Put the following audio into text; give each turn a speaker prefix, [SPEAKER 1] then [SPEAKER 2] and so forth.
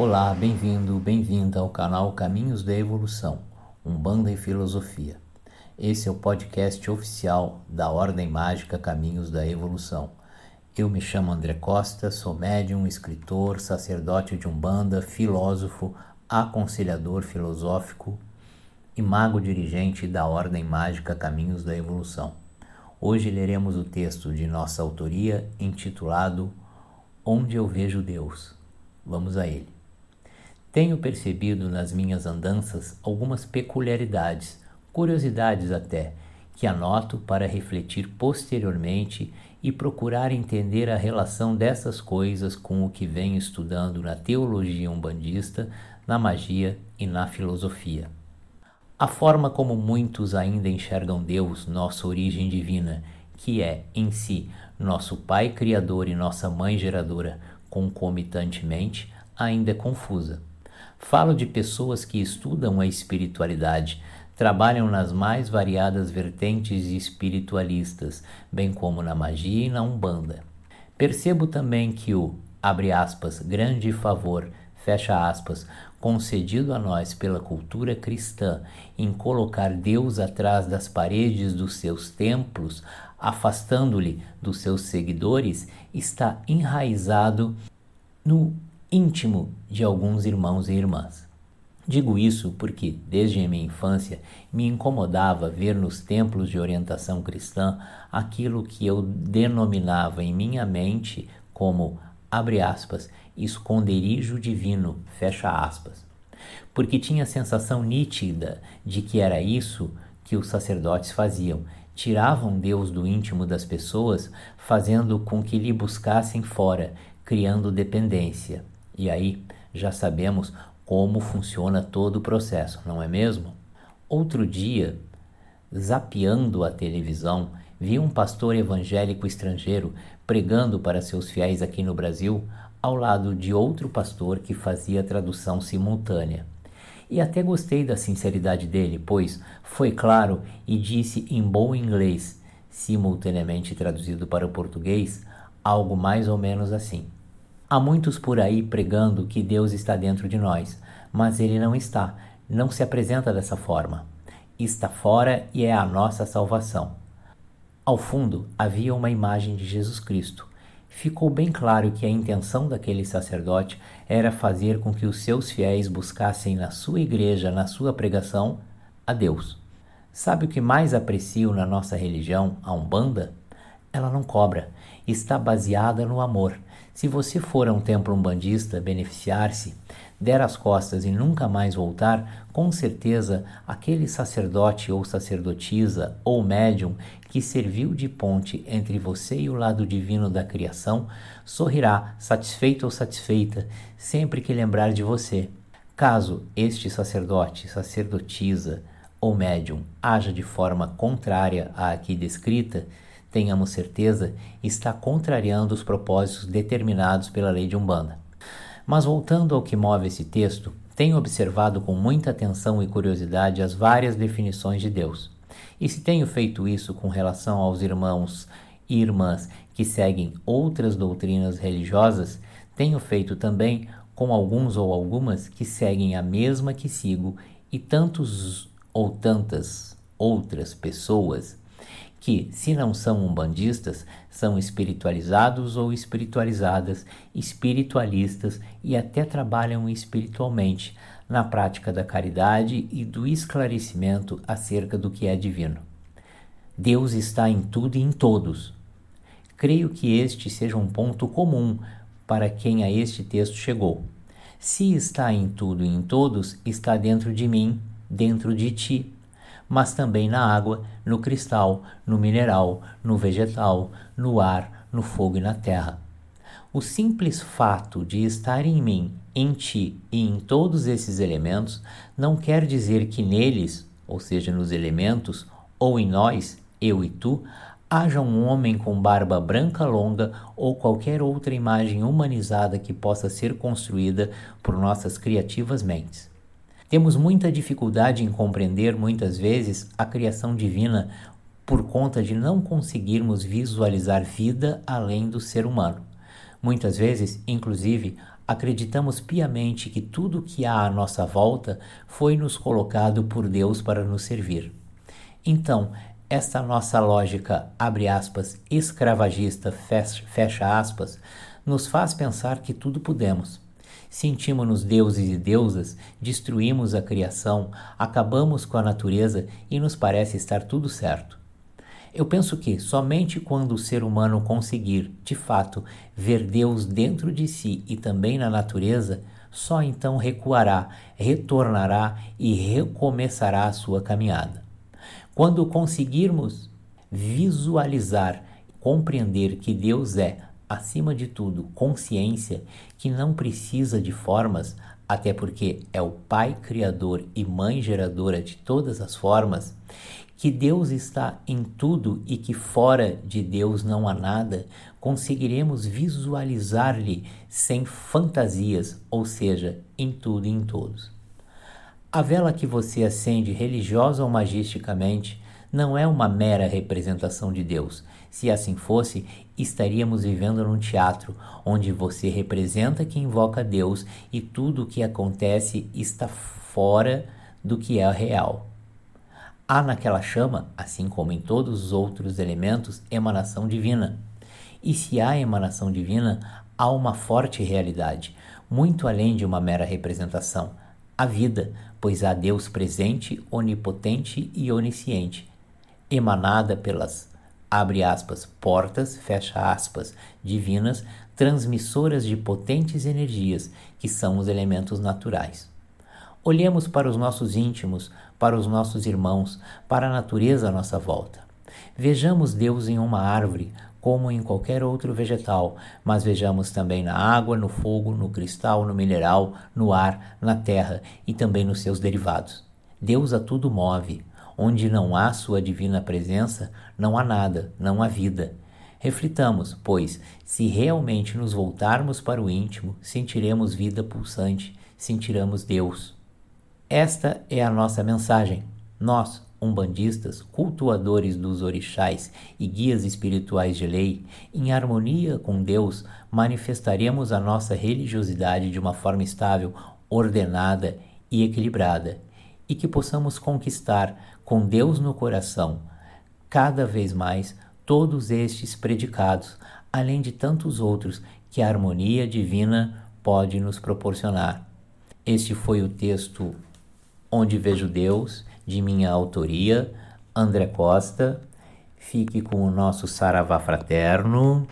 [SPEAKER 1] Olá, bem-vindo, bem-vinda ao canal Caminhos da Evolução, Umbanda e Filosofia. Esse é o podcast oficial da Ordem Mágica Caminhos da Evolução. Eu me chamo André Costa, sou médium, escritor, sacerdote de Umbanda, filósofo, aconselhador filosófico e mago dirigente da Ordem Mágica Caminhos da Evolução. Hoje leremos o texto de nossa autoria intitulado Onde eu vejo Deus. Vamos a ele. Tenho percebido nas minhas andanças algumas peculiaridades, curiosidades até, que anoto para refletir posteriormente e procurar entender a relação dessas coisas com o que venho estudando na teologia umbandista, na magia e na filosofia. A forma como muitos ainda enxergam Deus, nossa origem divina, que é, em si, nosso Pai Criador e nossa Mãe Geradora, concomitantemente, ainda é confusa. Falo de pessoas que estudam a espiritualidade, trabalham nas mais variadas vertentes espiritualistas, bem como na magia e na umbanda. Percebo também que o, abre aspas, grande favor, fecha aspas, concedido a nós pela cultura cristã em colocar Deus atrás das paredes dos seus templos, afastando-lhe dos seus seguidores, está enraizado no íntimo de alguns irmãos e irmãs. Digo isso porque, desde a minha infância, me incomodava ver nos templos de orientação cristã aquilo que eu denominava em minha mente como, abre aspas, esconderijo divino, fecha aspas. Porque tinha a sensação nítida de que era isso que os sacerdotes faziam, tiravam Deus do íntimo das pessoas, fazendo com que lhe buscassem fora, criando dependência. E aí já sabemos como funciona todo o processo, não é mesmo? Outro dia, zapeando a televisão, vi um pastor evangélico estrangeiro pregando para seus fiéis aqui no Brasil, ao lado de outro pastor que fazia tradução simultânea. E até gostei da sinceridade dele, pois foi claro e disse em bom inglês, simultaneamente traduzido para o português, algo mais ou menos assim. Há muitos por aí pregando que Deus está dentro de nós, mas ele não está, não se apresenta dessa forma. Está fora e é a nossa salvação. Ao fundo havia uma imagem de Jesus Cristo. Ficou bem claro que a intenção daquele sacerdote era fazer com que os seus fiéis buscassem na sua igreja, na sua pregação, a Deus. Sabe o que mais aprecio na nossa religião, a Umbanda? Ela não cobra, está baseada no amor se você for a um templo umbandista beneficiar-se, der as costas e nunca mais voltar, com certeza aquele sacerdote ou sacerdotisa ou médium que serviu de ponte entre você e o lado divino da criação sorrirá, satisfeito ou satisfeita, sempre que lembrar de você. Caso este sacerdote, sacerdotisa ou médium haja de forma contrária à aqui descrita, tenhamos certeza, está contrariando os propósitos determinados pela lei de Umbanda. Mas voltando ao que move esse texto, tenho observado com muita atenção e curiosidade as várias definições de Deus. E se tenho feito isso com relação aos irmãos e irmãs que seguem outras doutrinas religiosas, tenho feito também com alguns ou algumas que seguem a mesma que sigo e tantos ou tantas outras pessoas que, se não são umbandistas, são espiritualizados ou espiritualizadas, espiritualistas e até trabalham espiritualmente na prática da caridade e do esclarecimento acerca do que é divino. Deus está em tudo e em todos. Creio que este seja um ponto comum para quem a este texto chegou. Se está em tudo e em todos, está dentro de mim, dentro de ti, mas também na água, no cristal, no mineral, no vegetal, no ar, no fogo e na terra. O simples fato de estar em mim, em ti e em todos esses elementos não quer dizer que neles, ou seja, nos elementos, ou em nós, eu e tu, haja um homem com barba branca longa ou qualquer outra imagem humanizada que possa ser construída por nossas criativas mentes. Temos muita dificuldade em compreender muitas vezes a criação divina por conta de não conseguirmos visualizar vida além do ser humano. Muitas vezes, inclusive, acreditamos piamente que tudo que há à nossa volta foi nos colocado por Deus para nos servir. Então, esta nossa lógica, abre aspas, escravagista, fecha aspas, nos faz pensar que tudo podemos. Sentimos-nos deuses e deusas, destruímos a criação, acabamos com a natureza e nos parece estar tudo certo. Eu penso que somente quando o ser humano conseguir, de fato, ver Deus dentro de si e também na natureza, só então recuará, retornará e recomeçará a sua caminhada. Quando conseguirmos visualizar, compreender que Deus é, acima de tudo, consciência, que não precisa de formas, até porque é o Pai Criador e Mãe Geradora de todas as formas, que Deus está em tudo e que fora de Deus não há nada, conseguiremos visualizar-lhe sem fantasias, ou seja, em tudo e em todos. A vela que você acende religiosa ou magisticamente não é uma mera representação de Deus. Se assim fosse, estaríamos vivendo num teatro onde você representa que invoca Deus e tudo o que acontece está fora do que é real. Há naquela chama, assim como em todos os outros elementos, emanação divina. E se há emanação divina, há uma forte realidade, muito além de uma mera representação, a vida, pois há Deus presente, onipotente e onisciente, emanada pelas abre aspas, portas, fecha aspas, divinas, transmissoras de potentes energias, que são os elementos naturais. Olhemos para os nossos íntimos, para os nossos irmãos, para a natureza à nossa volta. Vejamos Deus em uma árvore, como em qualquer outro vegetal, mas vejamos também na água, no fogo, no cristal, no mineral, no ar, na terra e também nos seus derivados. Deus a tudo move. Onde não há sua divina presença, não há nada, não há vida. Reflitamos, pois, se realmente nos voltarmos para o íntimo, sentiremos vida pulsante, sentiremos Deus. Esta é a nossa mensagem. Nós, umbandistas, cultuadores dos orixás e guias espirituais de lei, em harmonia com Deus, manifestaremos a nossa religiosidade de uma forma estável, ordenada e equilibrada, e que possamos conquistar, com Deus no coração, cada vez mais todos estes predicados, além de tantos outros que a harmonia divina pode nos proporcionar. Este foi o texto Onde Vejo Deus, de minha autoria, André Costa. Fique com o nosso Saravá Fraterno.